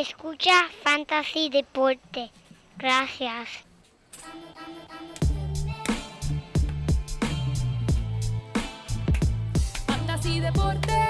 Escucha Fantasy Deporte. Gracias. Fantasy Deporte.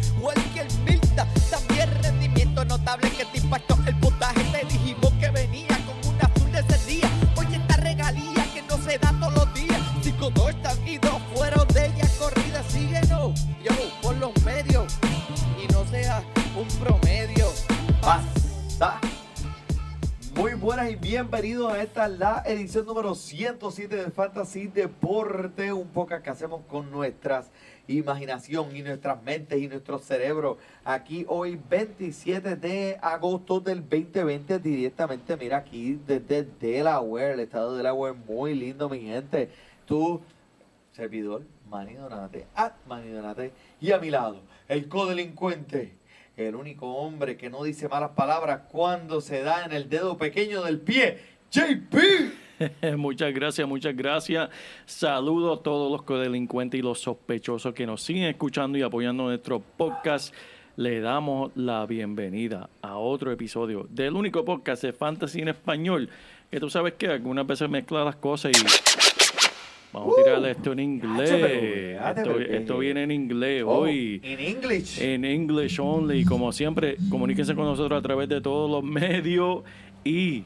bienvenidos a esta la edición número 107 del Fantasy Deporte, un poco que hacemos con nuestras imaginación y nuestras mentes y nuestro cerebro. Aquí hoy 27 de agosto del 2020 directamente, mira aquí desde Delaware, el estado de Delaware, muy lindo mi gente. Tu servidor, Manny Donate, at Manny Donate, y a mi lado, el codelincuente, el único hombre que no dice malas palabras cuando se da en el dedo pequeño del pie, JP. muchas gracias, muchas gracias. Saludo a todos los codelincuentes y los sospechosos que nos siguen escuchando y apoyando nuestro podcast. Le damos la bienvenida a otro episodio del único podcast de Fantasy en español. Que tú sabes que algunas veces mezcla las cosas y vamos a tirarle esto en inglés. Esto, esto viene en inglés Oh, hoy. in English. En English only. Como siempre, comuníquense con nosotros a través de todos los medios. Y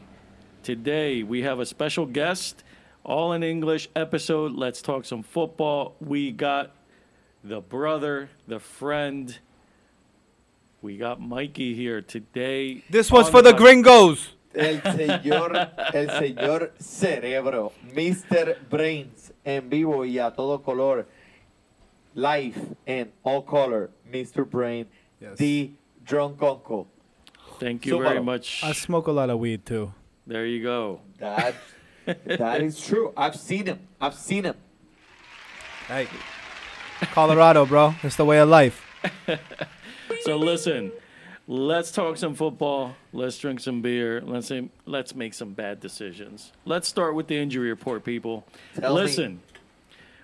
today we have a special guest, all in English episode. Let's talk some football. We got the brother, the friend. We got Mikey here today. This was for the pod- gringos. El señor, el señor Cerebro, Mr. Brains, en vivo y a todo color, live and all color, Mr. Brain, Yes. the drunk uncle. Thank you very much. I smoke a lot of weed too. There you go. That, that is true. I've seen him. I've seen him. Hey, Colorado, bro. It's the way of life. So listen, let's talk some football. Let's drink some beer. Let's let's make some bad decisions. Let's start with the injury report, people. Tell me. listen,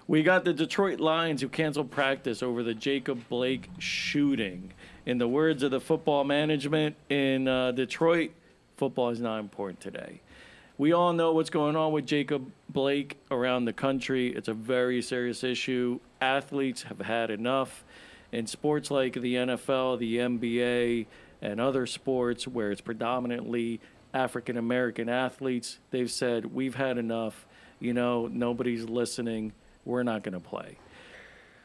we got the Detroit Lions who canceled practice over the Jacob Blake shooting. In the words of the football management in uh, Detroit, football is not important today. We all know what's going on with Jacob Blake around the country. It's a very serious issue. Athletes have had enough. In sports like the NFL, the NBA, and other sports where it's predominantly African American athletes, they've said, We've had enough. You know, nobody's listening. We're not going to play.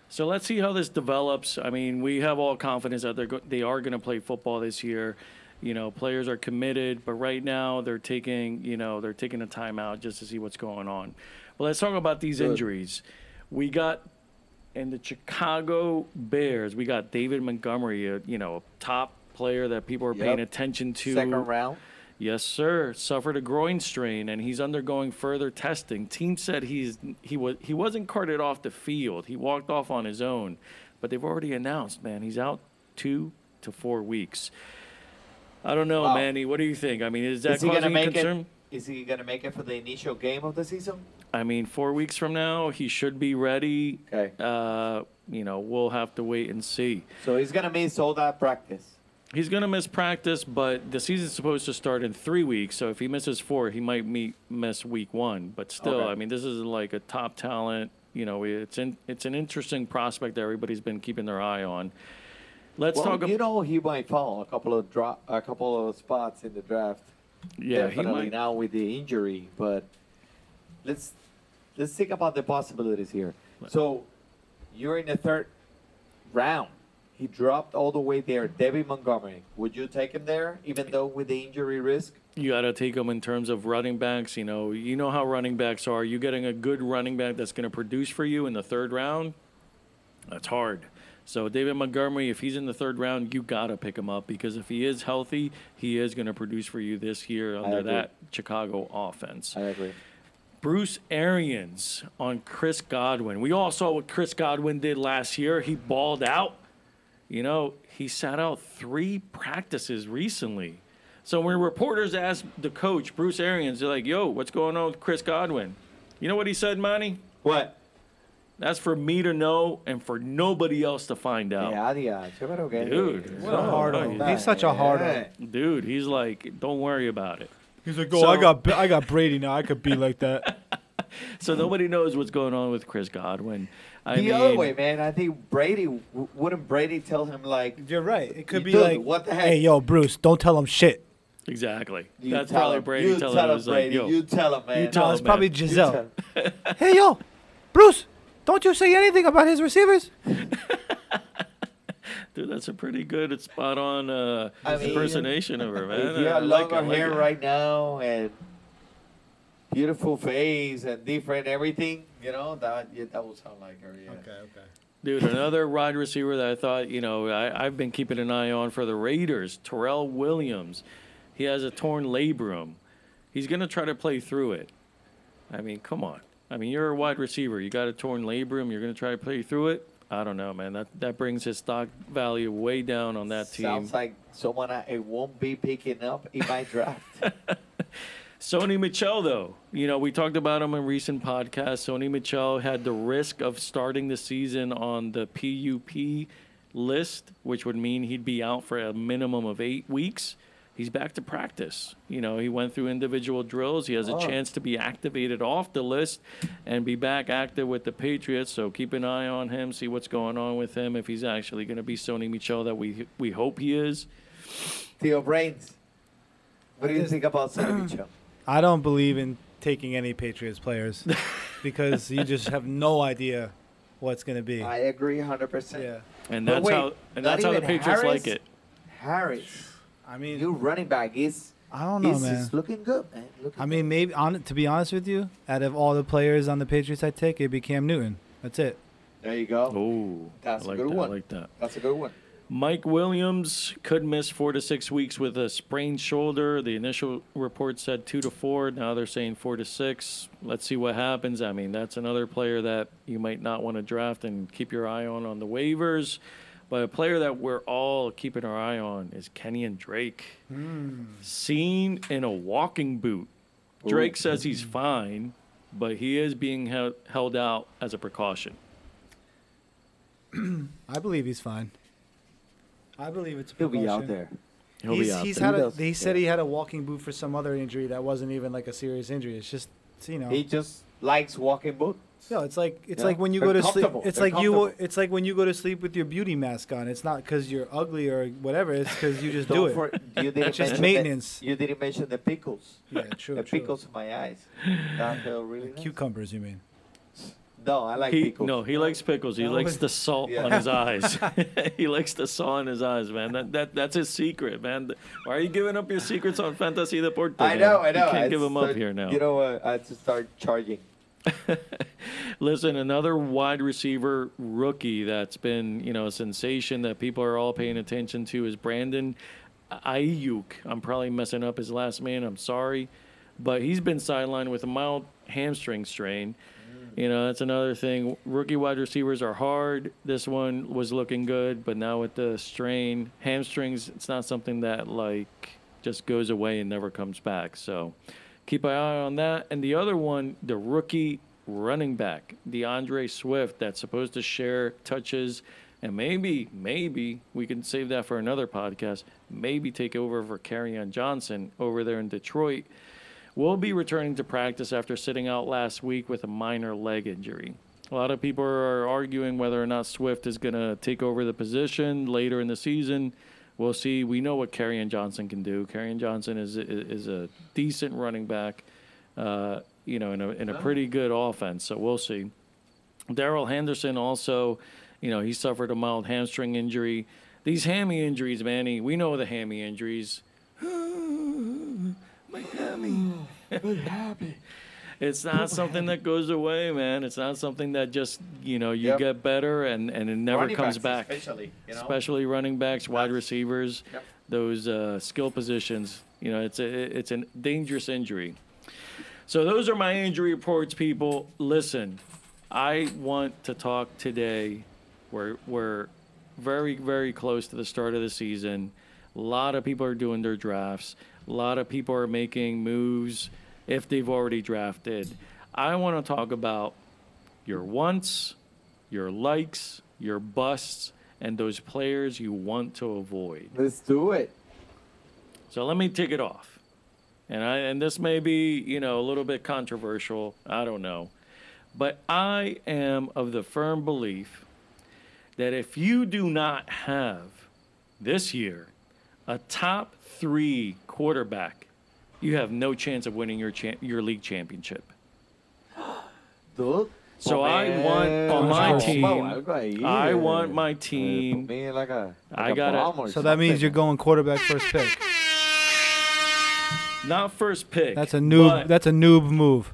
So let's see how this develops. I mean, we have all confidence that they're go- they are going to play football this year. You know, players are committed, but right now they're taking you know they're taking a timeout just to see what's going on. Well, let's talk about these injuries. We got in the Chicago Bears. We got David Montgomery, a, you know, a top player that people are paying attention to. Second round. Yes, sir. Suffered a groin strain, and he's undergoing further testing. Team said he's he was he wasn't carted off the field. He walked off on his own, but they've already announced, man, he's out two to four weeks. I don't know, Wow. Manny. What do you think? I mean, is that Is causing make concern? it? Is he gonna make it for the initial game of the season? I mean, four weeks from now, he should be ready. Okay. Uh, you know, we'll have to wait and see. So he's gonna miss all that practice. He's going to miss practice, but the season's supposed to start in three weeks. So if he misses four, he might meet, miss week one. But still, Okay. I mean, this is like a top talent. You know, it's in, it's an interesting prospect that everybody's been keeping their eye on. Let's Well, talk. you know he might fall a couple of drop, a couple of spots in the draft. yeah, he might. now with the injury, but let's let's think about the possibilities here. So you're in the third round. He dropped all the way there. David Montgomery. Would you take him there, even though with the injury risk? You got to take him in terms of running backs. You know, you know how running backs are. You getting a good running back that's going to produce for you in the third round. That's hard. So David Montgomery, if he's in the third round, you gotta pick him up because if he is healthy, he is going to produce for you this year under that Chicago offense. I agree. Bruce Arians on Chris Godwin. We all saw what Chris Godwin did last year. He balled out. You know, he sat out three practices recently. So when reporters asked the coach, Bruce Arians, they're like, yo, what's going on with Chris Godwin? You know what he said, Manny? What? That's for me to know and for nobody else to find out. Yeah, yeah. Yo creo que- Dude, What a hard on. He's such a hard on. Yeah. Dude, he's like, don't worry about it. He's like, oh, So- I got I got Brady now. I could be like that. So nobody knows what's going on with Chris Godwin. I the mean, other way, man. I think Brady wouldn't Brady tell him like You're right. It could be Dude, like, what the heck? hey, yo, Bruce, don't tell him shit. Exactly. you That's tell probably him, Brady you telling tell him, him was like, yo, you tell him, man. tell No, him, it's probably man. You Gisele. hey, yo, Bruce, don't you say anything about his receivers. dude, that's a pretty good, spot on uh, I mean, impersonation of her, man. If you I have like longer it, I like hair right now and beautiful face and different everything, you know that yeah, that will sound like her. Yeah. okay. Dude, another wide receiver that I thought, you know, I, I've been keeping an eye on for the Raiders, Tyrell Williams. He has a torn labrum. He's going to try to play through it. I mean, come on. I mean, you're a wide receiver. You got a torn labrum. You're going to try to play through it. I don't know, man. That that brings his stock value way down on that team. Sounds like someone I won't be picking up in my draft. Sony Michel, though, you know, we talked about him in recent podcasts. Sony Michel had the risk of starting the season on the PUP list, which would mean he'd be out for a minimum of eight weeks. He's back to practice. You know, he went through individual drills. He has a Oh. chance to be activated off the list and be back active with the Patriots. So keep an eye on him, see what's going on with him, if he's actually going to be Sony Michel that we we hope he is. Theo Brains, what do you think about Sony Mitchell? I don't believe in taking any Patriots players because you just have no idea what's gonna be. I agree 100%. yeah, And that's wait, how and that's how the Patriots Harris? like it. Harris, I mean, new running back is I don't know, he's, man. he's looking good, man. Looking I mean, maybe on to be honest with you, out of all the players on the Patriots I take, it'd be Cam Newton. That's it. there you go. Oh, That's I a like good that. one. I like that. That's a good one. Mike Williams could miss four to six weeks with a sprained shoulder. The initial report said two to four. Now they're saying four to six. Let's see what happens. I mean, that's another player that you might not want to draft and keep your eye on on the waivers. But a player that we're all keeping our eye on is Kenyan Drake. Hmm. Seen in a walking boot. Drake says he's hmm. fine, but he is being held, held out as a precaution. I believe he's fine. I believe it's. a He'll be out there. He'll he's be out he's there. had a, he said yeah. he had a walking boot for some other injury that wasn't even like a serious injury. It's just you know. He just likes walking boots. No, it's like it's Yeah. like when you They're go to sleep. comfortable. It's They're like you. comfortable. It's like when you go to sleep with your beauty mask on. It's not because you're ugly or whatever. It's because you just do Don't it. for- you didn't It's just mention maintenance. The, you didn't mention the pickles. yeah, true. the true. pickles in my eyes. That felt really nice. Cucumbers, you mean? No, I like he, pickles. no, he likes pickles. He No, likes but- the salt Yeah. on his eyes. he likes the salt on his eyes, man. That, that that's his secret, man. Why are you giving up your secrets on Fantasy Deporte? I man? know, I know. You can't I give them start- up here now. You know what? I had to start charging. Listen, another wide receiver rookie that's been, you know, a sensation that people are all paying attention to is Brandon Aiyuk. I'm probably messing up his last name. I'm sorry, but he's been sidelined with a mild hamstring strain. Mm. You know, that's another thing. Rookie wide receivers are hard. This one was looking good, but now with the strain, hamstrings, it's not something that like just goes away and never comes back. So keep an eye on that. And the other one, the rookie running back, D'Andre Swift, that's supposed to share touches and maybe, maybe we can save that for another podcast. Maybe take over for Kerryon Johnson over there in Detroit will be returning to practice after sitting out last week with a minor leg injury. A lot of people are arguing whether or not Swift is going to take over the position later in the season. We'll see. We know what Kerryon Johnson can do. Kerryon Johnson is is a decent running back, uh, you know, in a in a pretty good offense. So we'll see. Darrell Henderson also, you know, he suffered a mild hamstring injury. These hammy injuries, Manny, we know the hammy injuries. My hammy. It's not something that goes away, man. It's not something that just you know you Yep. get better and and it never Running comes back. especially, you know? Especially running backs, wide receivers, Yep. those uh, skill positions. You know, it's a it's a dangerous injury. So those are my injury reports, people. Listen, I want to talk today. We're we're very very close to the start of the season. A lot of people are doing their drafts. A lot of people are making moves if they've already drafted. I want to talk about your wants, your likes, your busts, and those players you want to avoid. Let's do it. So let me take it off. And I and this may be, you know, a little bit controversial, I don't know. But I am of the firm belief that if you do not have this year a top 3 quarterback, you have no chance of winning your cha- your league championship. Dude. So put I me want on my team- o algo ahí, I want my team me like a, I like a gotta- bomb So that means you're going quarterback first pick. not first pick. That's a noob. That's a noob move.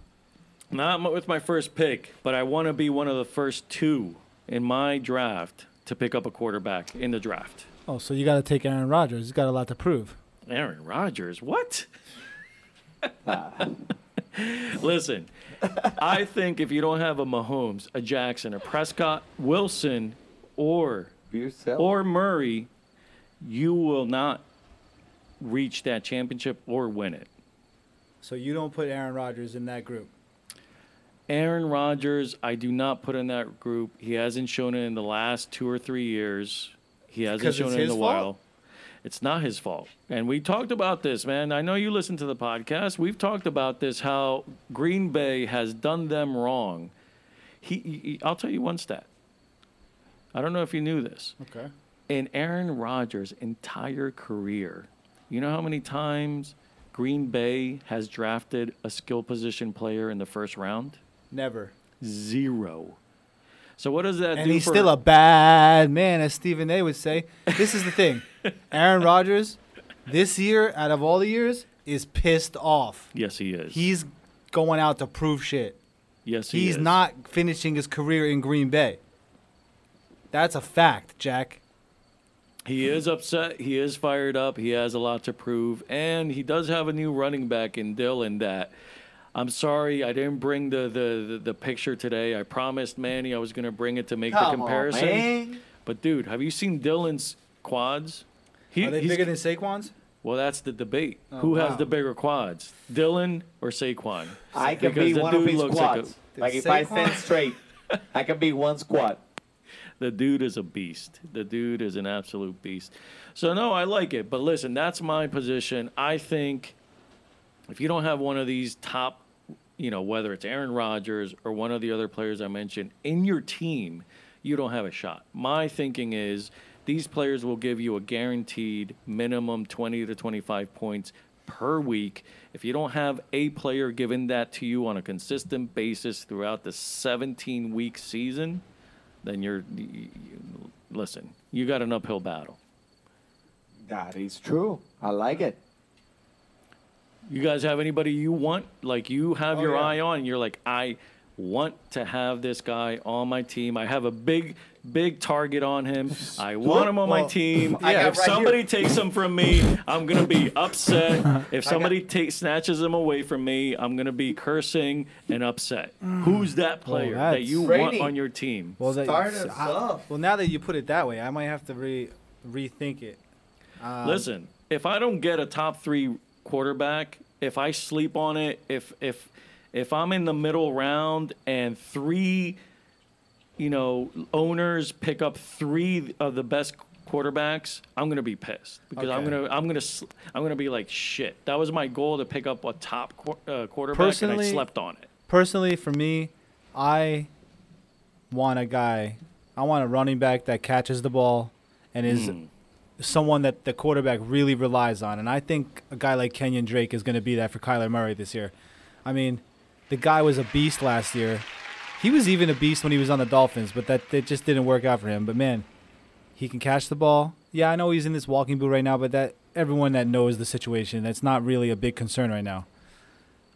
Not with my first pick, but I want to be one of the first two in my draft to pick up a quarterback in the draft. Oh, so you got to take Aaron Rodgers. He's got a lot to prove. Aaron Rodgers, what? Listen, I think if you don't have a Mahomes, a Jackson, a Prescott, Wilson, or yourself. or Murray, you will not reach that championship or win it. So you don't put Aaron Rodgers in that group. Aaron Rodgers, I do not put in that group. He hasn't shown it in the last two or three years. He hasn't shown it in a fault? while. It's not his fault. And we talked about this, man. I know you listen to the podcast. We've talked about this how Green Bay has done them wrong. He, he I'll tell you one stat. I don't know if you knew this. Okay. In Aaron Rodgers' entire career, you know how many times Green Bay has drafted a skill position player in the first round? Never. Zero. So what does that And do he's for still a bad man, as Stephen A. would say. This is the thing. Aaron Rodgers, this year, out of all the years, is pissed off. Yes, he is. He's going out to prove shit. yes, he is. He's is. not finishing his career in Green Bay. That's a fact, Jack. He is upset. He is fired up. He has a lot to prove, and he does have a new running back in Dillon. That I'm sorry I didn't bring the the the, the picture today. I promised Manny I was going to bring it to make the Come on, comparison. man. But dude, have you seen Dillon's quads? He, Are they he's- bigger than Saquon's? well, that's the debate. Oh, Who has wow. the bigger quads, Dillon or Saquon? I can Because be the one of dude his looks like a- squats. Like, if I Saquon- stand straight, I can be one squat. The dude is a beast. The dude is an absolute beast. So no, I like it. But listen, that's my position. I think if you don't have one of these top, you know, whether it's Aaron Rodgers or one of the other players I mentioned in your team, you don't have a shot. My thinking is these players will give you a guaranteed minimum 20 to 25 points per week. If you don't have a player giving that to you on a consistent basis throughout the 17 week season, then you're you, you- listen. You got an uphill battle. That is true. I like it. You guys have anybody you want? Like you have Oh, your yeah. eye on. You're like, I want to have this guy on my team. I have a big, big target on him. I want him on my Well, team. I got if right somebody here. takes him from me, I'm gonna be upset. If somebody takes snatches him away from me, I'm gonna be cursing and upset. Who's that player that that's- you want on your team? Well, that- Start us I- off. well, now that you put it that way, I might have to re rethink it. Um, Listen, if I don't get a top three quarterback, if I sleep on it, if if if I'm in the middle round and three, you know, owners pick up three of the best quarterbacks, I'm gonna be pissed because I'm Okay. gonna I'm gonna sl- I'm gonna be like shit. That was my goal to pick up a top qu- uh, quarterback, and I Personally- slept on it. personally, for me, I want a guy. I want a running back that catches the ball and is Mm. someone that the quarterback really relies on. And I think a guy like Kenyan Drake is going to be that for Kyler Murray this year. I mean, the guy was a beast last year. He was even a beast when he was on the Dolphins, but that it just didn't work out for him. But man, he can catch the ball. Yeah, I know he's in this walking boot right now, but that everyone that knows the situation, that's not really a big concern right now.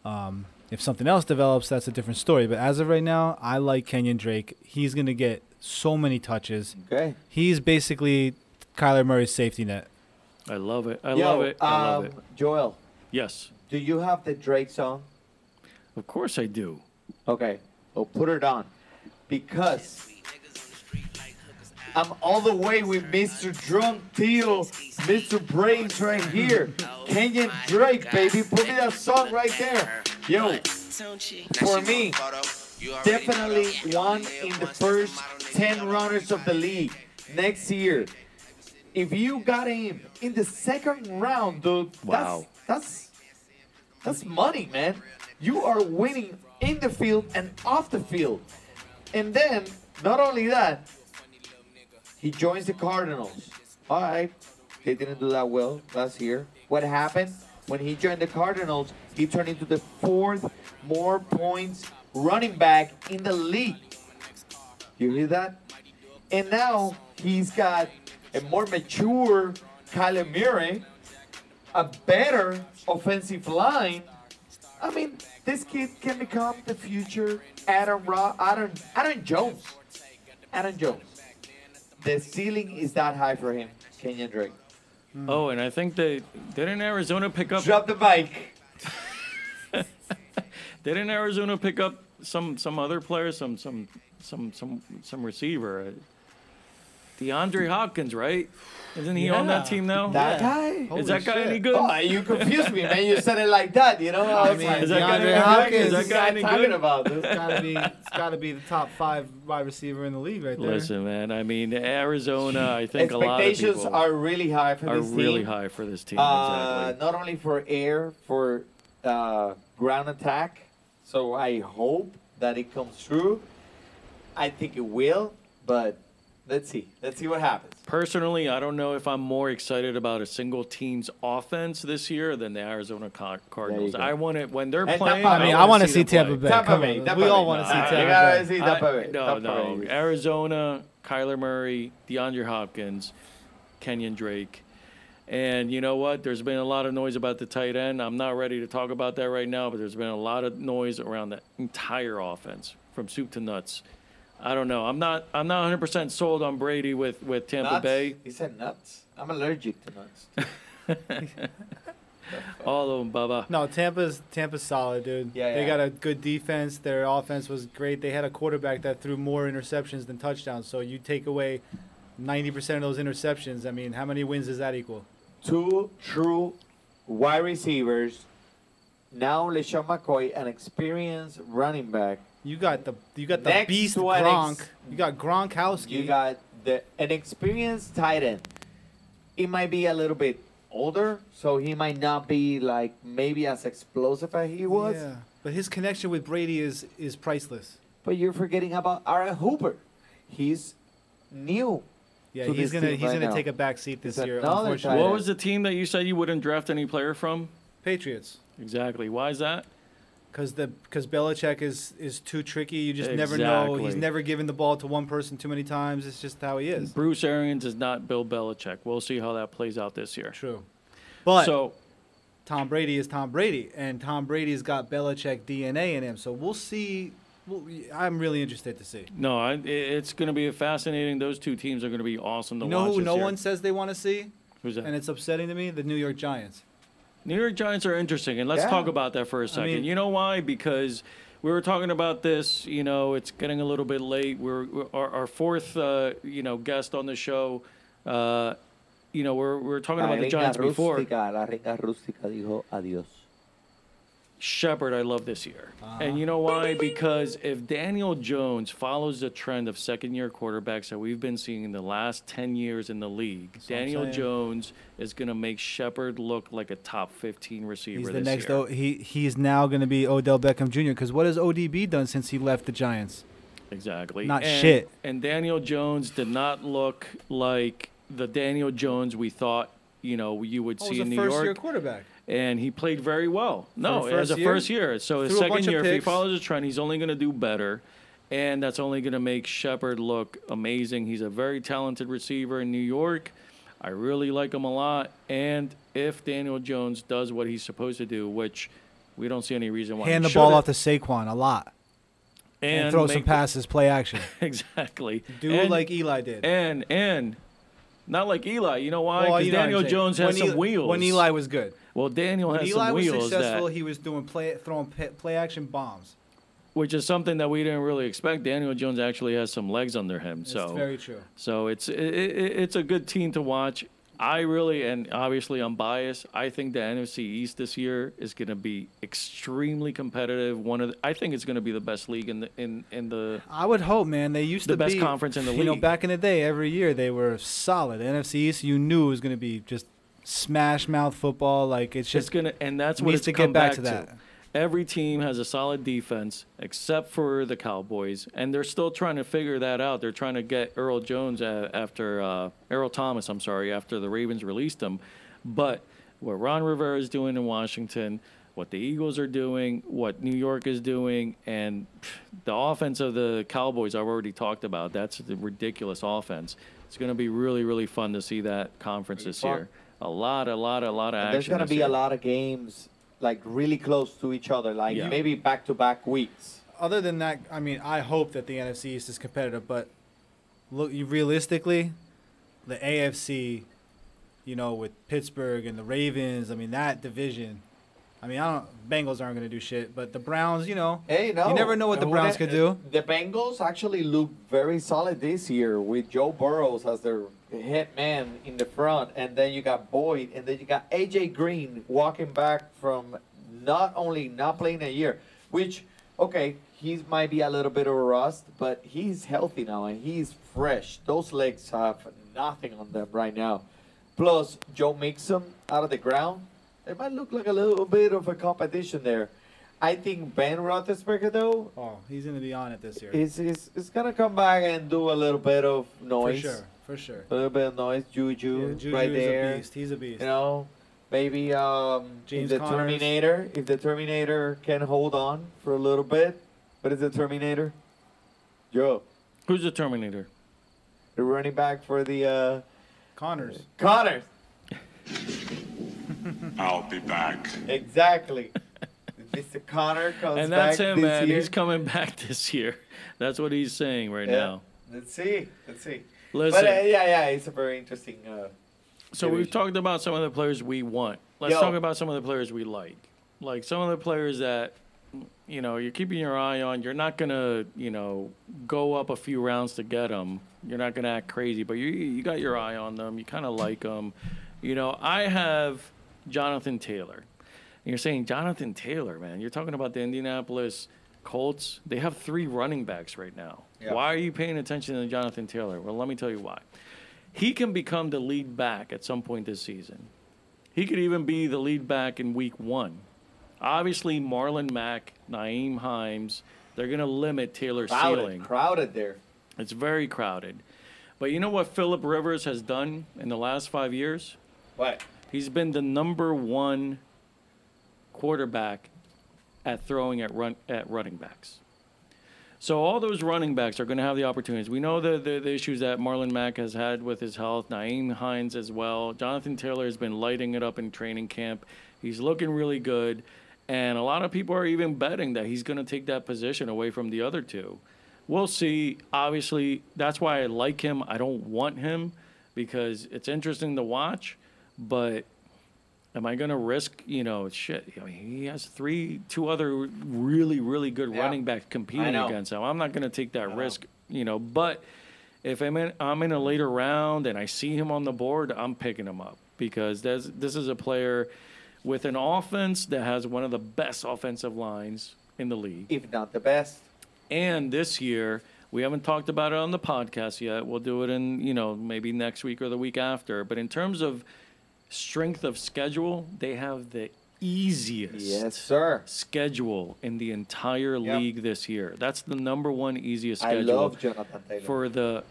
Um, If something else develops, that's a different story. But as of right now, I like Kenyan Drake. He's going to get so many touches. Okay. He's basically Kyler Murray's safety net. I love it. I Yo, love it. I love um, it. Joel, Yes, do you have the Drake song? of course I do. Okay. Well, put it on. Because I'm all the way with Mr. Drunk Teal, Mr. Brains right here. Kenyan Drake, baby. Put me that song right there. Yo, for me, definitely one in the first 10 runners of the league next year. If you got him in the second round, dude, Wow. that's, that's that's money, man. You are winning in the field and off the field. And then, not only that, he joins the Cardinals. All right, they didn't do that well last year. What happened? When he joined the Cardinals, he turned into the fourth more points running back in the league. You hear that? And now he's got a more mature Kyler Murray, a better offensive line. I mean, this kid can become the future Adam Ra- Adam Adam Jones. Adam Jones. The ceiling is that high for him, Kenyan Drake. Hmm. Oh, and I think they didn't Arizona pick up. Drop the mic. Didn't Arizona pick up some some other player, some some some some some receiver? DeAndre Hopkins, right? Isn't he on that Yeah. team now? That Yeah. guy? Holy Is that guy shit. any good? Oh, you confused me, man. You said it like that, you know? I was mean, like, Is that guy DeAndre any good? Hopkins, Is that this guy guy any talking good? about this. It's gotta be. It's gotta be the top five wide receiver in the league right there. Listen, man. I mean, Arizona. I think a lot of Expectations people are really high for are this really team. high for this team. Uh, exactly. not only for air, for uh, ground attack. So I hope that it comes true. I think it will, but let's see. Let's see what happens. Personally, I don't know if I'm more excited about a single team's offense this year than the Arizona Car- Cardinals. I want it when they're And playing. Tampa I mean, I I want to them see play. Tampa Bay. Tampa Come Bay, on, Tampa we all Bay. want to see Nah, Tampa you gotta Bay. see I- Tampa Bay. no, Tampa no. Bay. Arizona, Kyler Murray, DeAndre Hopkins, Kenyan Drake. And you know what? There's been a lot of noise about the tight end. I'm not ready to talk about that right now, but there's been a lot of noise around the entire offense from soup to nuts. I don't know. I'm not. I'm not 100 percent sold on Brady with with Tampa Nuts? Bay. He said nuts. I'm allergic to nuts. All of them, Bubba. No, Tampa's Tampa's solid, dude. Yeah, they yeah. got a good defense. Their offense was great. They had a quarterback that threw more interceptions than touchdowns. So you take away 90% of those interceptions. I mean, how many wins does that equal? Two true wide receivers. Now LeSean McCoy, an experienced running back. You got the you got the Next beast to Gronk. ex- you got Gronkowski. You got the an experienced tight end. It might be a little bit older, so he might not be like maybe as explosive as he was. Yeah, but his connection with Brady is is priceless. But you're forgetting about Aaron Hooper. He's new. Yeah, to he's this gonna team he's right gonna now. take a back seat this He's year. another Unfortunately, tight What end. was the team that you said you wouldn't draft any player from? Patriots. Exactly. Why is that? Because the because Belichick is is too tricky. You just never know. He's never given the ball to one person too many times. It's just how he is. Bruce Arians is not Bill Belichick. We'll see how that plays out this year. True. But so Tom Brady is Tom Brady, and Tom Brady's got Belichick DNA in him. So we'll see. Well, I'm really interested to see. no, I, it's going to be fascinating. Those two teams are going to be awesome to You know watch who no year. one says they want to see, Who's that? and it's upsetting to me. The New York Giants. New York Giants are interesting, and let's Yeah. talk about that for a second. mean- you know why? Because we were talking about this. You know, it's getting a little bit late. We're, we're our, our fourth, uh, you know, guest on the show. Uh, you know, we're we're talking about the Giants before. la ringa rústica dijo adiós. Shepard, I love this year. Uh-huh. And you know why? Because if Daniel Jones follows the trend of second year quarterbacks that we've been seeing in the last 10 years in the league, what I'm Daniel. Jones is going to make Shepard look like a top 15 receiver He's the this next. year. O, he he's now going to be Odell Beckham Jr. Because what has ODB done since he left the Giants? Exactly. Not and, shit. And Daniel Jones did not look like the Daniel Jones we thought, you know, you would Oh, see in New first York. year quarterback. And he played very well. No, as a year? first year. So his Threw a second bunch of year, if he picks. follows the trend, he's only going to do better. And that's only going to make Shepard look amazing. He's a very talented receiver in New York. I really like him a lot. And if Daniel Jones does what he's supposed to do, which We don't see any reason why. Hand he the ball shouldn't. off to Saquon a lot and, and, throw some make- passes, play action. exactly. Do and, like Eli did. and and not like Eli. You know why? Well, Because you know what I'm Daniel saying. Jones has When some Eli- wheels. When Eli was good. Well, Daniel has Eli some was wheels successful, that, he was doing play throwing pa- play action bombs. which is something that we didn't really expect. Daniel Jones actually has some legs under him. It's so very true. So it's it, it, it's a good team to watch. I really and obviously I'm biased. I think the NFC East this year is going to be extremely competitive. One of the, I think it's going to be the best league in the in in the I would hope, man. They used to be The to best be conference in the league. You know, league. back in the day, every year they were solid. NFC East, you knew it was going to be just smash mouth football. Like it's it's just going to and that's what needs it's to come get back to that. Every team has a solid defense except for the Cowboys, and they're still trying to figure that out. They're trying to get Earl Jones after uh, Earl Thomas. I'm sorry, after the Ravens released him. But what Ron Rivera is doing in Washington, what the Eagles are doing, what New York is doing, and the offense of the Cowboys I've already talked about. That's the ridiculous offense. It's going to be really, really fun to see that conference this fun. year. A lot, a lot, a lot of action. there's gonna be year. a lot of games like really close to each other, like Yeah. maybe back to back weeks. Other than that, I mean, I hope that the NFC East is competitive, but look, you realistically, the AFC, you know, with Pittsburgh and the Ravens, I mean, that division. I mean, I don't. Bengals aren't going to do shit, but the Browns, you know, Hey, no. You never know what the Browns could do. Uh, the Bengals actually look very solid this year with Joe Burrows as their head man in the front, and then you got Boyd, and then you got AJ Green walking back from not only not playing a year, which okay, he might be a little bit of a rust, but he's healthy now and he's fresh. Those legs have nothing on them right now. Plus, Joe Mixon out of the ground, it might look like a little bit of a competition there. I think Ben Roethlisberger though oh, he's going to be on it this year. is is is gonna come back and do a little bit of noise. for noise, sure, for sure. a little bit of noise, Juju, Yeah, juju, Juju's right a there. beast. He's a beast. You know, maybe um, James if the Connors. Terminator, if the Terminator can hold on for a little bit, what is the Terminator? Joe, Who's the Terminator? the running back for the uh, Connors. Connors. I'll be back. Exactly. Mr. Connor comes and that's back him, this man. year. He's coming back this year. That's what he's saying right Yeah. now. Let's see. Let's see. Listen, But uh, yeah, yeah, it's a very interesting. Uh, so we've talked about some of the players we want. Let's Yo. talk about some of the players we like. Like some of the players that you know you're keeping your eye on. You're not gonna you know go up a few rounds to get them. You're not gonna act crazy, but you you got your eye on them. You kind of like them. You know, I have Jonathan Taylor. And you're saying Jonathan Taylor, man. You're talking about the Indianapolis Colts. They have three running backs right now. Yeah. Why are you paying attention to Jonathan Taylor? Well, let me tell you why. He can become the lead back at some point this season. He could even be the lead back in week one. Obviously, Marlon Mack, Nyheim Hines, they're going to limit Taylor's crowded, ceiling. crowded there. It's very crowded. But you know what Philip Rivers has done in the last five years? What? He's been the number one quarterback at throwing at run at running backs. So all those running backs are going to have the opportunities. We know the, the, the issues that Marlon Mack has had with his health, Nyheim Hines as well. Jonathan Taylor has been lighting it up in training camp. He's looking really good. And a lot of people are even betting that he's going to take that position away from the other two. We'll see. Obviously, that's why I like him. I don't want him because it's interesting to watch, but am I going to risk, you know, shit? I mean, he has three, two other really, really good Yeah. running backs competing against him. I'm not going to take that risk, you know, but if I'm in, I'm in a later round and I see him on the board, I'm picking him up because there's, this is a player with an offense that has one of the best offensive lines in the league. If not the best. And this year, we haven't talked about it on the podcast yet. We'll do it in, you know, maybe next week or the week after. But in terms of strength of schedule, they have the easiest Yes, sir. schedule in the entire Yep. league this year. That's the number one easiest I schedule love Jonathan Taylor. for the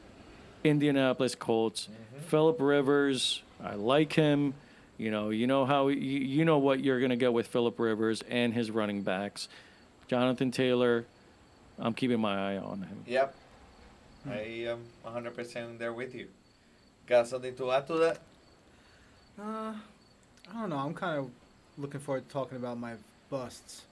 Indianapolis Colts. Mm-hmm. Philip Rivers, I like him. You know, you know how you, you know what you're going to get with Philip Rivers and his running backs. Jonathan Taylor, I'm keeping my eye on him. Yep. I am 100% there with you. Got something to add to that? Uh, I don't know. I'm kind of looking forward to talking about my Busts.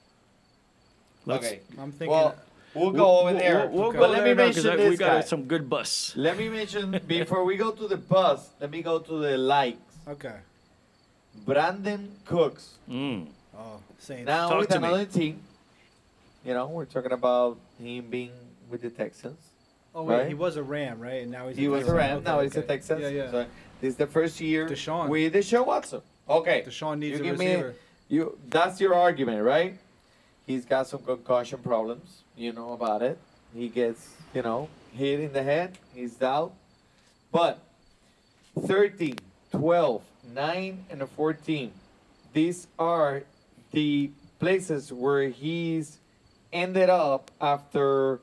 Let's- okay. I'm thinking. Well, we'll go over there. We'll, we'll but go let there me mention I- this we got guy. some good bus. Let me mention before we go to the bus. Let me go to the likes. okay. Brandin Cooks Mm. Oh, Saints. now Talk with to me. team. You know, we're talking about him being with the Texans. oh wait, right? he was a Ram, right? And now he's He a was Texan. around. Okay, now he's a okay. Texans. Yeah, yeah. So this is the first year Deshaun. with Deshaun Watson. Okay. Deshaun needs you a give me- You that's your argument, right? He's got some concussion problems. You know about it. He gets, you know, hit in the head. He's out. But 13, 12, 9, and 14. These are the places where he's ended up after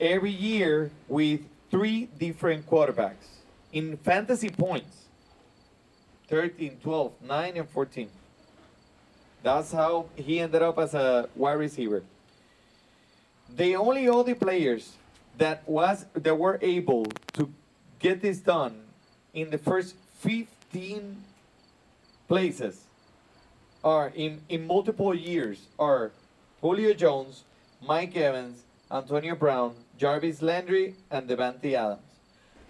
every year with three different quarterbacks in fantasy points. 13, 12, 9, and 14. That's how he ended up as a wide receiver. The only other players that was that were able to get this done in the first 15 places are in, in multiple years are Julio Jones, Mike Evans, Antonio Brown, Jarvis Landry, and Davante Adams.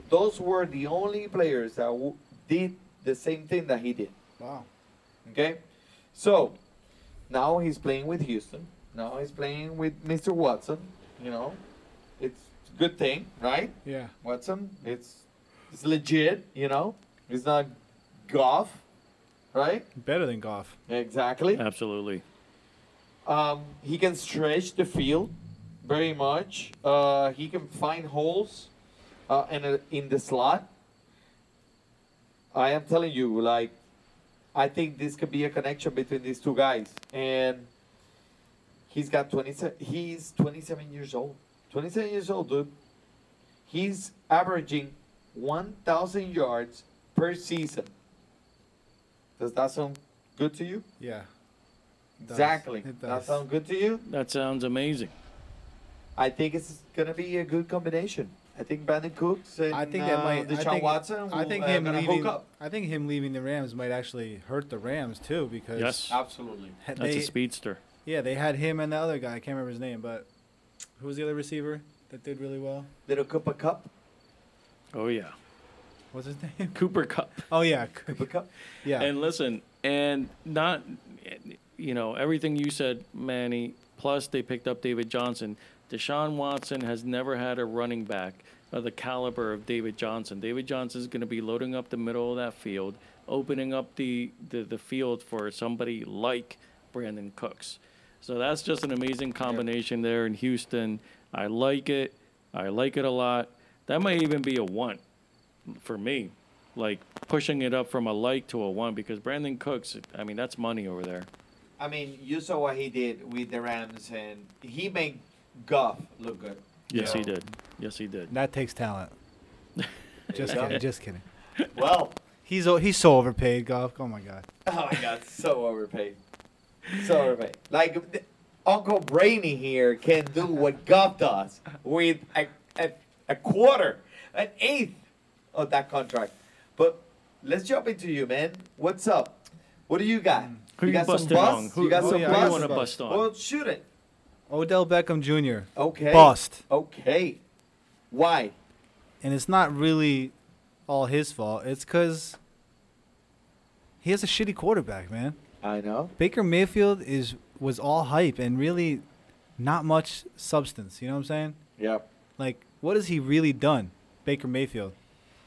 Those were the only players that w- did the same thing that he did. Wow. Okay, so now he's playing with Houston. Now he's playing with Mr. Watson. You know, it's a good thing, right? Yeah. Watson, it's it's legit. You know, it's not golf, right? Better than golf. Exactly. Absolutely. Um, he can stretch the field very much. Uh, he can find holes uh, in, a, in the slot. I am telling you, like, I think this could be a connection between these two guys. And he's got 27, he's 27 years old. 27 years old, dude. He's averaging 1,000 yards per season. Does that sound good to you? Yeah. does. Exactly. It That does. sound good to you? That sounds amazing. I think it's gonna be a good combination. I think Brandin Cooks and I think that uh, might. Deshaun I think, Watson. I think will, uh, him gonna leaving. hook up. I think him leaving the Rams might actually hurt the Rams too because Yes. Absolutely. ha- That's they, a speedster. yeah they had him and the other guy. I can't remember his name, but who was the other receiver that did really well? Little Cooper Kupp. Oh yeah. What's his name? Cooper Kupp. Oh yeah, Cooper Kupp. yeah. And listen, and not, you know, everything you said, Manny. Plus, they picked up David Johnson. Deshaun Watson has never had a running back of the caliber of David Johnson. David Johnson is going to be loading up the middle of that field, opening up the, the, the field for somebody like Brandin Cooks. So that's just an amazing combination there in Houston. I like it. I like it a lot. That might even be a one for me, like pushing it up from a like to a one because Brandin Cooks, I mean, that's money over there. I mean, you saw what he did with the Rams, and he made Goff look good. Yes, Yeah. he did. Yes, he did. that takes talent. Just you kidding. Just kidding. Well, He's o- he's so overpaid, Goff. Oh my god. oh my God, so overpaid, so overpaid. Like th- Uncle Brainy here can do what Goff does with a, a, a quarter, an eighth of that contract. But let's jump into you, man. What's up? What do you got? Mm. Who you you got some busting bust? on? Who, you got who, some who yeah, you bust? want to bust on? Well, shoot it. Odell Beckham Jr. Okay. Bust. Okay. Why? and it's not really all his fault. It's because he has a shitty quarterback, man. I know. Baker Mayfield is was all hype and really not much substance. You know what I'm saying? Yeah. Like, what has he really done, Baker Mayfield?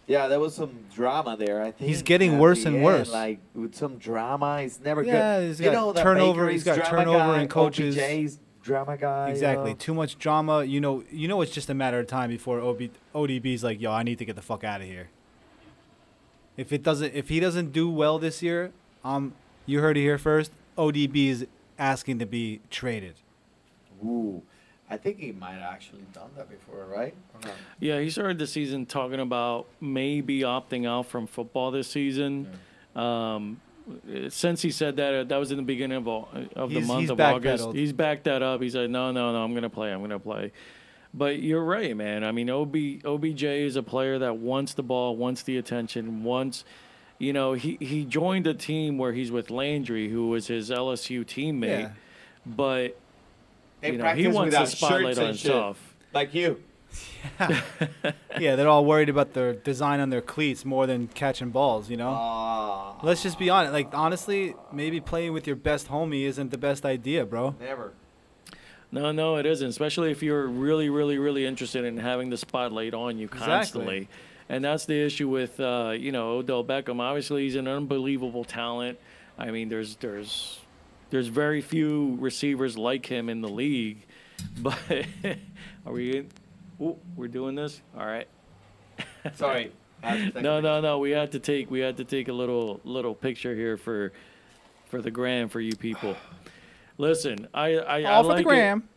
Yeah, there was some drama there. I think He's getting worse and end, worse. Like with some drama, he's never Yeah, good. he's you got know turnover- Baker he's got turnover guy, in coaches. OBJ's drama guy. you exactly. know? Too much drama. You know. You know. It's just a matter of time before OB, ODB's like, yo, I need to get the fuck out of here. If it doesn't, if he doesn't do well this year, um, you heard it here first. ODB is asking to be traded. Ooh, I think he might have actually done that before, right? Or? Yeah, he started the season talking about maybe opting out from football this season. Um, since he said that, uh, that was in the beginning of, au- of the He's- month he's of August. backpedaled. He's backed that up. He said, "No, no, no, I'm gonna play. I'm gonna play." But you're right, man. I mean, OB, OBJ is a player that wants the ball, wants the attention, wants, You know, he, he joined a team where he's with Landry, who was his LSU teammate, Yeah. but They you know, he practice wants the without spotlight on and shit, himself. Like you. Yeah, yeah, they're all worried about their design on their cleats more than catching balls. You know. Ah, Let's just be honest. Like honestly, maybe playing with your best homie isn't the best idea, bro. never. No, no, it isn't. Especially if you're really, really, really interested in having the spotlight on you constantly. Exactly. constantly. And that's the issue with, uh, you know, Odell Beckham. Obviously, he's an unbelievable talent. I mean, there's there's there's very few receivers like him in the league. But are we? In? Ooh, we're doing this. All right. Sorry. I had to take No, no, no. We had to take we had to take a little little picture here for for the gram for you people. Listen, I I, I All for like the it. gram.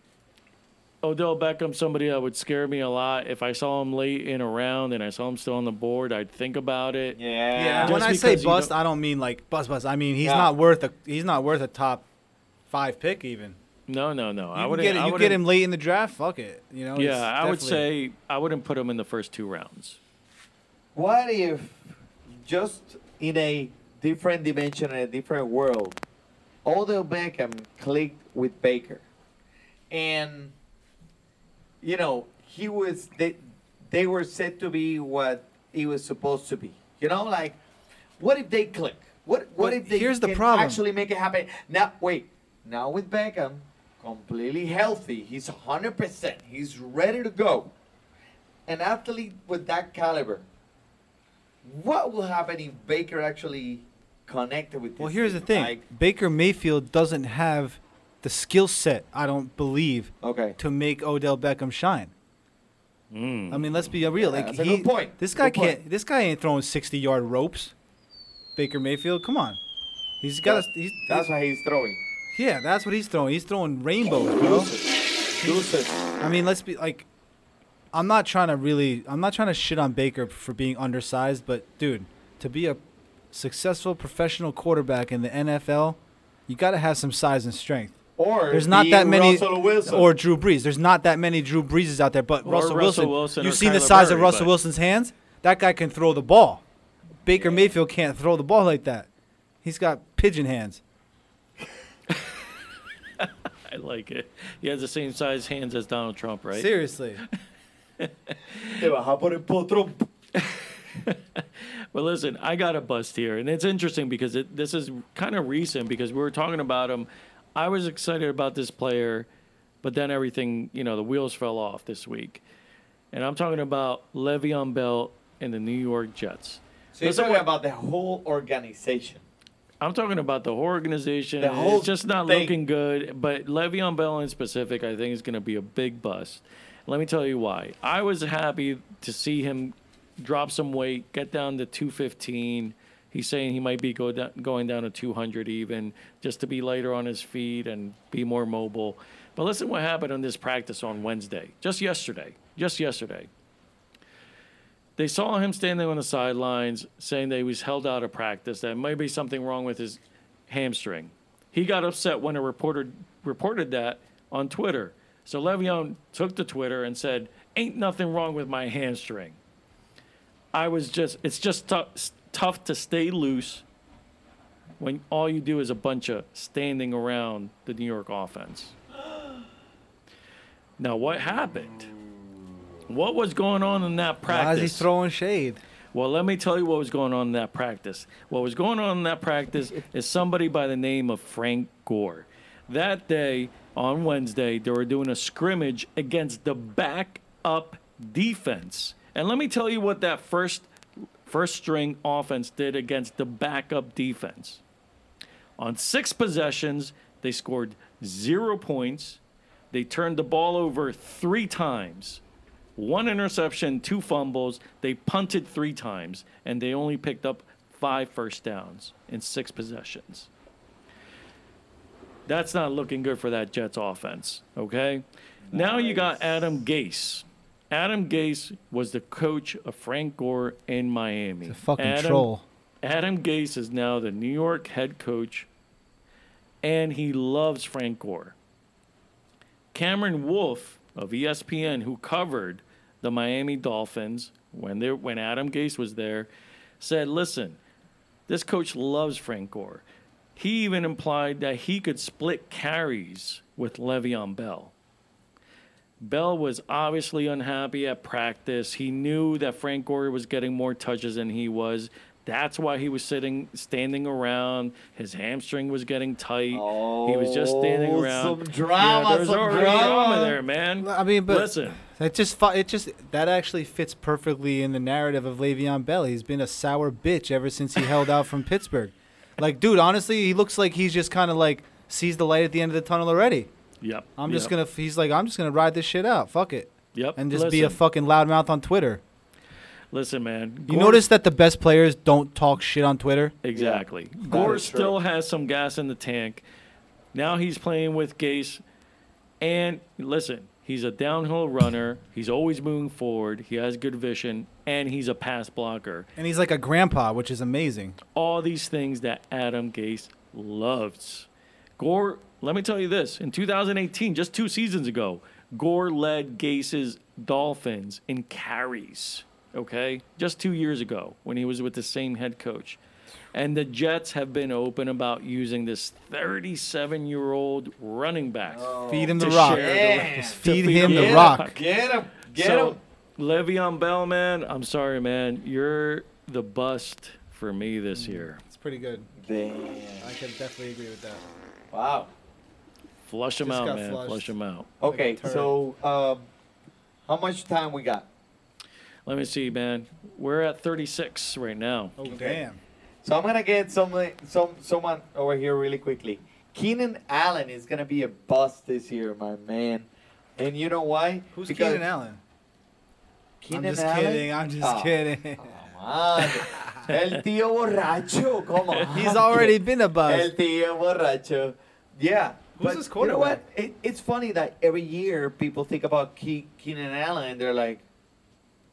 Odell Beckham, somebody that would scare me a lot. If I saw him late in a round and I saw him still on the board, I'd think about it. Yeah. Yeah, Just when I say bust, don't- I don't mean like bust bust. I mean he's Yeah. not worth a he's not worth a top five pick even. No, no, no. You I wouldn't. get it, you get him late in the draft. Fuck it, you know. Yeah, I would say I wouldn't put him in the first two rounds. What if just in a different dimension, in a different world, Odell Beckham clicked with Baker, and you know he was they they were said to be what he was supposed to be. You know, like what if they click? What what But if they here's the can problem. actually make it happen? Now wait, now with Beckham, completely healthy, he's hundred percent, he's ready to go. An athlete with that caliber, what will happen if Baker actually connected with this? Well, here's the thing: Like, Baker Mayfield doesn't have the skill set. I don't believe okay. to make Odell Beckham shine. Mm. I mean, let's be real. Yeah, like that's a he, good point. this guy Good can't. This guy ain't throwing sixty yard ropes. Baker Mayfield, come on. He's got. That's, a, he's, that's why he's throwing. Yeah, that's what he's throwing. He's throwing rainbows, bro. Deuces. Deuces. I mean, let's be like. I'm not trying to really. I'm not trying to shit on Baker for being undersized, but dude, to be a successful professional quarterback in the NFL, you got to have some size and strength. Or There's not that many, or Drew Brees. There's not that many Drew Breeses out there. But Russell, Russell Wilson, Wilson you've or seen the Kyler size of Russell Wilson's hands. That guy can throw the ball. Baker Mayfield can't throw the ball like that. He's got pigeon hands. I like it. He has the same size hands as Donald Trump, right? Seriously. Te vas a poner potro. Well, listen, I got a bust here, and it's interesting because it, this is kind of recent because we were talking about him. I was excited about this player, but then everything, you know, the wheels fell off this week. And I'm talking about Le'Veon Bell and the New York Jets. So you're talking about the whole organization. I'm talking about the whole organization. The whole it's just not thing. looking good. But Le'Veon Bell in specific, I think, is going to be a big bust. Let me tell you why. I was happy to see him drop some weight, get down to 215. He's saying he might be go down, going down to 200 even, just to be lighter on his feet and be more mobile. But listen what happened on this practice on Wednesday, just yesterday. Just yesterday. They saw him standing on the sidelines saying that he was held out of practice, that might be something wrong with his hamstring. He got upset when a reporter reported that on Twitter. So Le'Veon took to Twitter and said, Ain't nothing wrong with my hamstring. I was just, it's just tou- tough to stay loose when all you do is a bunch of standing around the New York offense. Now, what happened? What was going on in that practice? Why is he throwing shade? Well, let me tell you what was going on in that practice. What was going on in that practice is somebody by the name of Frank Gore. That day, on Wednesday, they were doing a scrimmage against the backup defense. And let me tell you what that first first string offense did against the backup defense. On six possessions, they scored zero points. They turned the ball over three times one interception, two fumbles. They punted three times, and they only picked up five first downs in six possessions. That's not looking good for that Jets offense, okay? Now you got Adam Gase. Adam Gase was the coach of Frank Gore in Miami. He's a fucking Adam, troll. Adam Gase is now the New York head coach, and he loves Frank Gore. Cameron Wolfe of ESPN, who covered the Miami Dolphins when they when Adam Gase was there, said, "Listen, This coach loves Frank Gore. He even implied that he could split carries with Le'Veon Bell. Bell was obviously unhappy at practice. He knew that Frank Gore was getting more touches than he was. That's why he was sitting, standing around. His hamstring was getting tight. he was just oh, standing Oh, around. some drama, there's some already drama. there, man. I mean, but listen, It just fu- it just that actually fits perfectly in the narrative of Le'Veon Bell. He's been a sour bitch ever since he held out from Pittsburgh. Like, dude, honestly, he looks like he's just kind of like sees the light at the end of the tunnel already. yep. I'm just yep, gonna. He's like, I'm just gonna ride this shit out. Fuck it, yep. and just listen, be a fucking loudmouth on Twitter. Listen, man. You Gore- notice that the best players don't talk shit on Twitter. Exactly. that Gore is true. still has some gas in the tank. Now he's playing with Gase. And listen, he's a downhill runner. He's always moving forward. He has good vision. And he's a pass blocker. And he's like a grandpa, which is amazing. All these things that Adam Gase loves. Gore, let me tell you this. In 2018, just two seasons ago, Gore led Gase's Dolphins in carries. Okay? Just two years ago when he was with the same head coach. And the Jets have been open about using this 37 year old running back. Feed him the rock. share the- Just feed feed him him the the rock. rock. Get him. Get so, him. Le'Veon Bell, man, I'm sorry, man. You're the bust for me Mm. this year. It's pretty good. Damn. I can definitely agree with that. Wow. Flush him Just out, man. flushed. Flush him out. Okay, Like so um, how much time we got? Let me see, man. We're at 36 right now. Oh Okay. damn. So I'm gonna get some some someone over here really quickly. Keenan Allen is gonna be a bust this year, my man. And you know why? Who's Because Keenan Allen? Keenan I'm just Allen? kidding. I'm just Oh, kidding. come on. El tío borracho, come on. He's already been a bust. El tío borracho. Yeah. Who's but his You know what? It, it's funny that every year people think about Ke- Keenan Allen and they're like,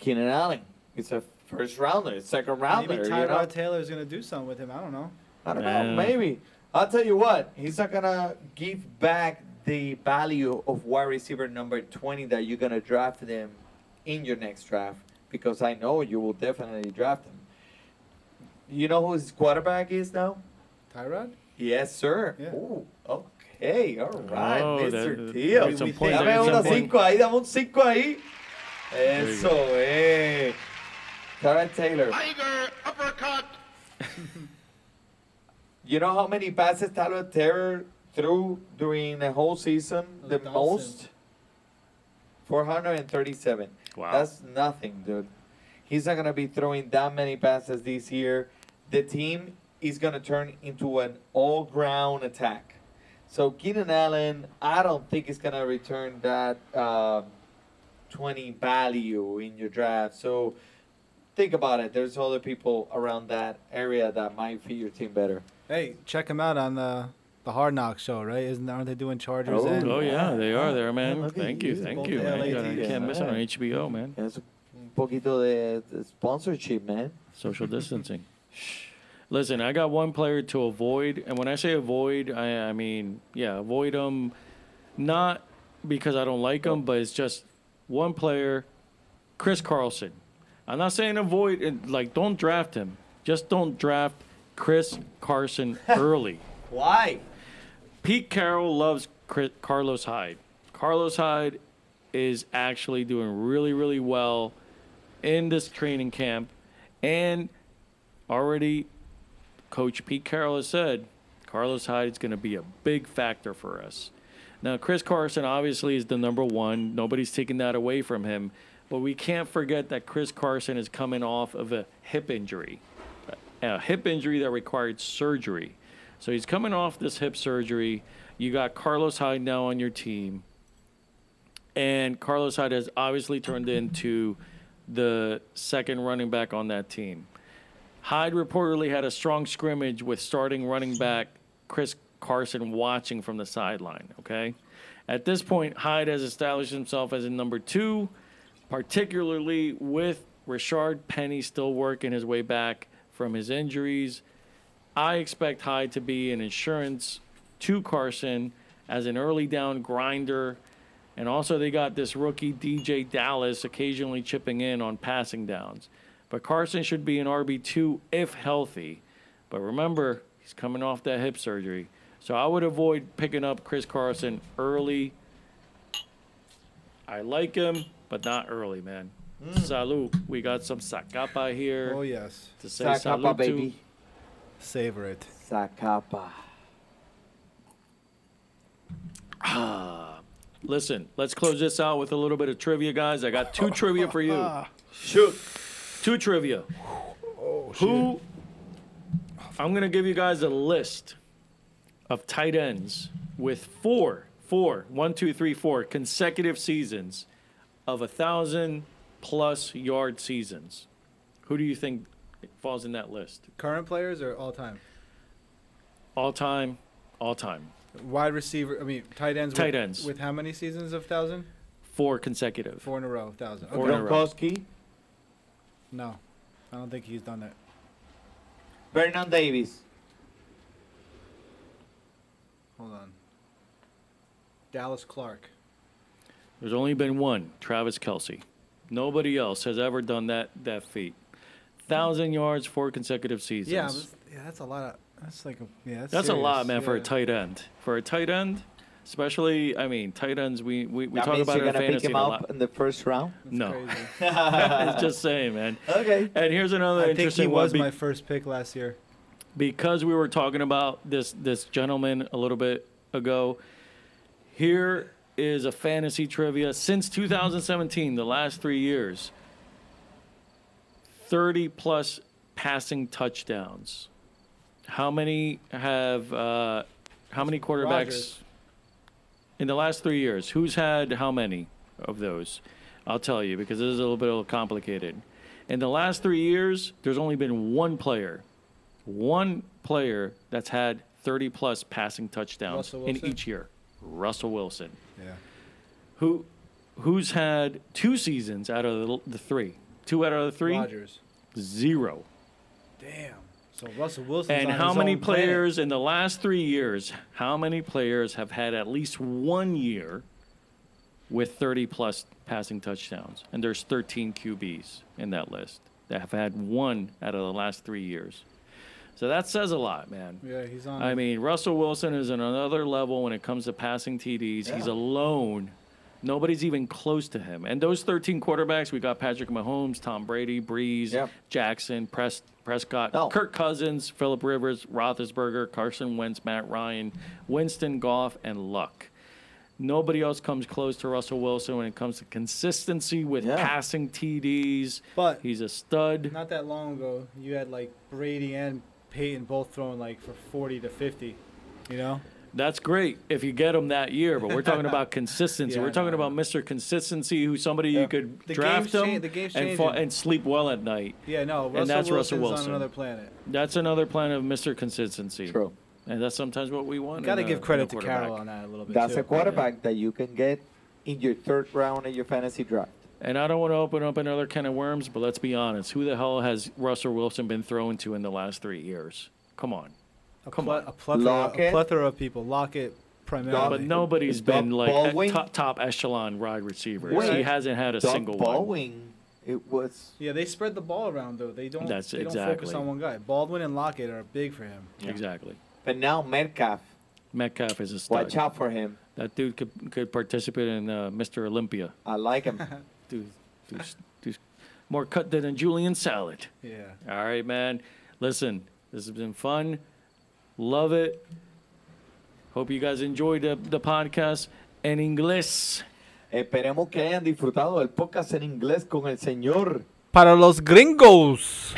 Keenan Allen. It's a first rounder, it's second rounder. Maybe you know? Tyrod Taylor's gonna do something with him. I don't know. I don't know, maybe. I'll tell you what, he's not gonna give back the value of wide receiver number 20 that you're gonna draft them in your next draft because I know you will definitely draft him. You know who his quarterback is now? Tyrod? Yes, sir. Yeah. Ooh, okay, all right, Oh, Mr. that- uh, Tio. there's some We points think- there, Dame some una points. cinco ahí, dame un cinco ahí. You Eso, eh. Tyrod Taylor. Tiger uppercut. You know how many passes Tyler Taylor threw during the whole season? A The thousand. most? 437. Wow. That's nothing, dude. He's not going to be throwing that many passes this year. The team is going to turn into an all ground attack. So, Keenan Allen, I don't think is going to return that uh, 20 value in your draft. So, think about it. There's other people around that area that might fit your team better. Hey, check them out on the the Hard Knock show, right? Isn't aren't they doing Chargers? Oh, and Oh, yeah, they are there, man. Yeah, Thank you. you. Thank you, the man. You gotta- teams. can't miss it on HBO, man. Es un poquito de, de sponsorship, man. Social distancing. Listen, I got one player to avoid, and when I say avoid, I, I mean, yeah, avoid them, not because I don't like them, but it's just one player, Chris Carlson. I'm not saying avoid, and, like, don't draft him. Just don't draft Chris Carson early. Why? Pete Carroll loves Chris, Carlos Hyde. Carlos Hyde is actually doing really, really well in this training camp. And already, Coach Pete Carroll has said Carlos Hyde is going to be a big factor for us. Now, Chris Carson obviously is the number one. Nobody's taking that away from him. But we can't forget that Chris Carson is coming off of a hip injury, a hip injury that required surgery. So he's coming off this hip surgery. You got Carlos Hyde now on your team. And Carlos Hyde has obviously turned into the second running back on that team. Hyde reportedly had a strong scrimmage with starting running back Chris Carson watching from the sideline. Okay. At this point, Hyde has established himself as a number two, particularly with Richard Penny still working his way back from his injuries. I expect Hyde to be an insurance to Carson as an early down grinder. And also, they got this rookie DJ Dallas occasionally chipping in on passing downs. But Carson should be an RB2 if healthy. But remember, he's coming off that hip surgery. So I would avoid picking up Chris Carson early. I like him, but not early, man. Hmm. Salud. We got some Zacapa here Oh yes, to say Zacapa, salud baby. savor it. Zacapa. to. Listen, let's close this out with a little bit of trivia, guys. I got two trivia for you. Ah. Shoot. Two trivia. Oh Who? I'm gonna give you guys a list of tight ends with four, four, one, two, three, four consecutive seasons of a thousand plus yard seasons. Who do you think falls in that list? Current players or all time? All time, all time, Wide receiver. I mean, tight ends. Tight with, ends. with how many seasons of thousand? four consecutive. Four in a row, thousand. Four Okay. in a row. Gronkowski. No, I don't think he's done that. Vernon Davis. Hold on. Dallas Clark. There's only been one, Travis Kelce. Nobody else has ever done that that feat. Thousand yards, four consecutive seasons. Yeah, but- yeah, that's a lot of. That's like a yeah. That's, That's a lot, serious, man, for a tight end. For a tight end, especially, I mean, tight ends. We we, we that talk means about you're it in gonna pick him a up in the first round. That's No. crazy. It's just saying, man. Okay. And here's another I think he was be- my first pick last year. Because we were talking about this this gentleman a little bit ago. Here is a fantasy trivia since 2017, the last three years. 30 plus passing touchdowns. How many have uh, how many quarterbacks Rodgers. in the last three years? Who's had how many of those? I'll tell you because this is a little bit complicated. In the last three years, there's only been one player, one player that's had 30 plus passing touchdowns Russell in Wilson? each year. Russell Wilson, Yeah. who who's had two seasons out of the, the three, two out of the three, Rodgers. zero. Damn. So Russell Wilson. And how many players in the last three years? How many players have had at least one year with 30 plus passing touchdowns? And there's 13 QBs in that list that have had one out of the last three years. So that says a lot, man. Yeah, he's on. I mean, Russell Wilson is on another level when it comes to passing TDs. He's alone. Nobody's even close to him. And those 13 quarterbacks, we got Patrick Mahomes, Tom Brady, Brees. Jackson, Pres- Prescott, No. Kirk Cousins, Philip Rivers, Roethlisberger, Carson Wentz, Matt Ryan, Winston, Goff, and Luck. Nobody else comes close to Russell Wilson when it comes to consistency with Yeah. passing TDs. But- he's a stud. Not that long ago, you had like Brady and Peyton both throwing like for 40 to 50. You know? That's great if you get him that year, but we're talking about consistency. Yeah, we're talking know. about Mr. Consistency, who's somebody Yeah. you could The draft him cha- the and, fa- and sleep well at night. Yeah, no. Russell that's Russell Wilson's Wilson. on another planet. That's another planet of Mr. Consistency. True. And that's sometimes what we want. Got to give credit to quarterback. Carroll on that a little bit. That's too. a quarterback that you can get in your third round in your fantasy draft. And I don't want to open up another can of worms, but let's be honest. Who the hell has Russell Wilson been thrown to in the last three years? Come on. A, Come ple- on. a plethora, a plethora of people. Lockett primarily. But nobody's Doug been like a top, top echelon wide receiver. Wait. he hasn't had a Doug single one. It was Yeah, they spread the ball around though. They don't. That's they don't focus on one guy. Baldwin and Lockett are big for him. Exactly. but now Metcalf. Metcalf is a stud. Watch out for him. That dude could, could participate in uh, Mr. Olympia. I like him. Dude, dude's, dude's more cut than a Julian salad. Yeah. All right, man. Listen, this has been fun. Love it. Hope you guys enjoyed the, the podcast en inglés. Esperemos que hayan disfrutado del podcast en inglés con el señor Para los gringos.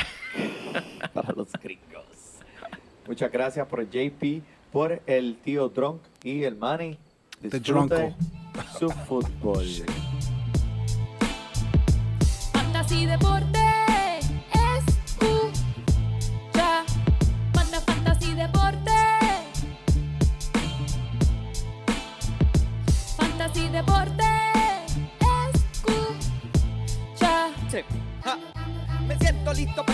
para los gringos. Muchas gracias por el JP, por el tío Drunk y el Manny. The Disfrute su fútbol. Fantasy Deporte. Escucha. Manda Fantasy Deporte. Fantasy Deporte. Escucha. Ja. Me siento listo para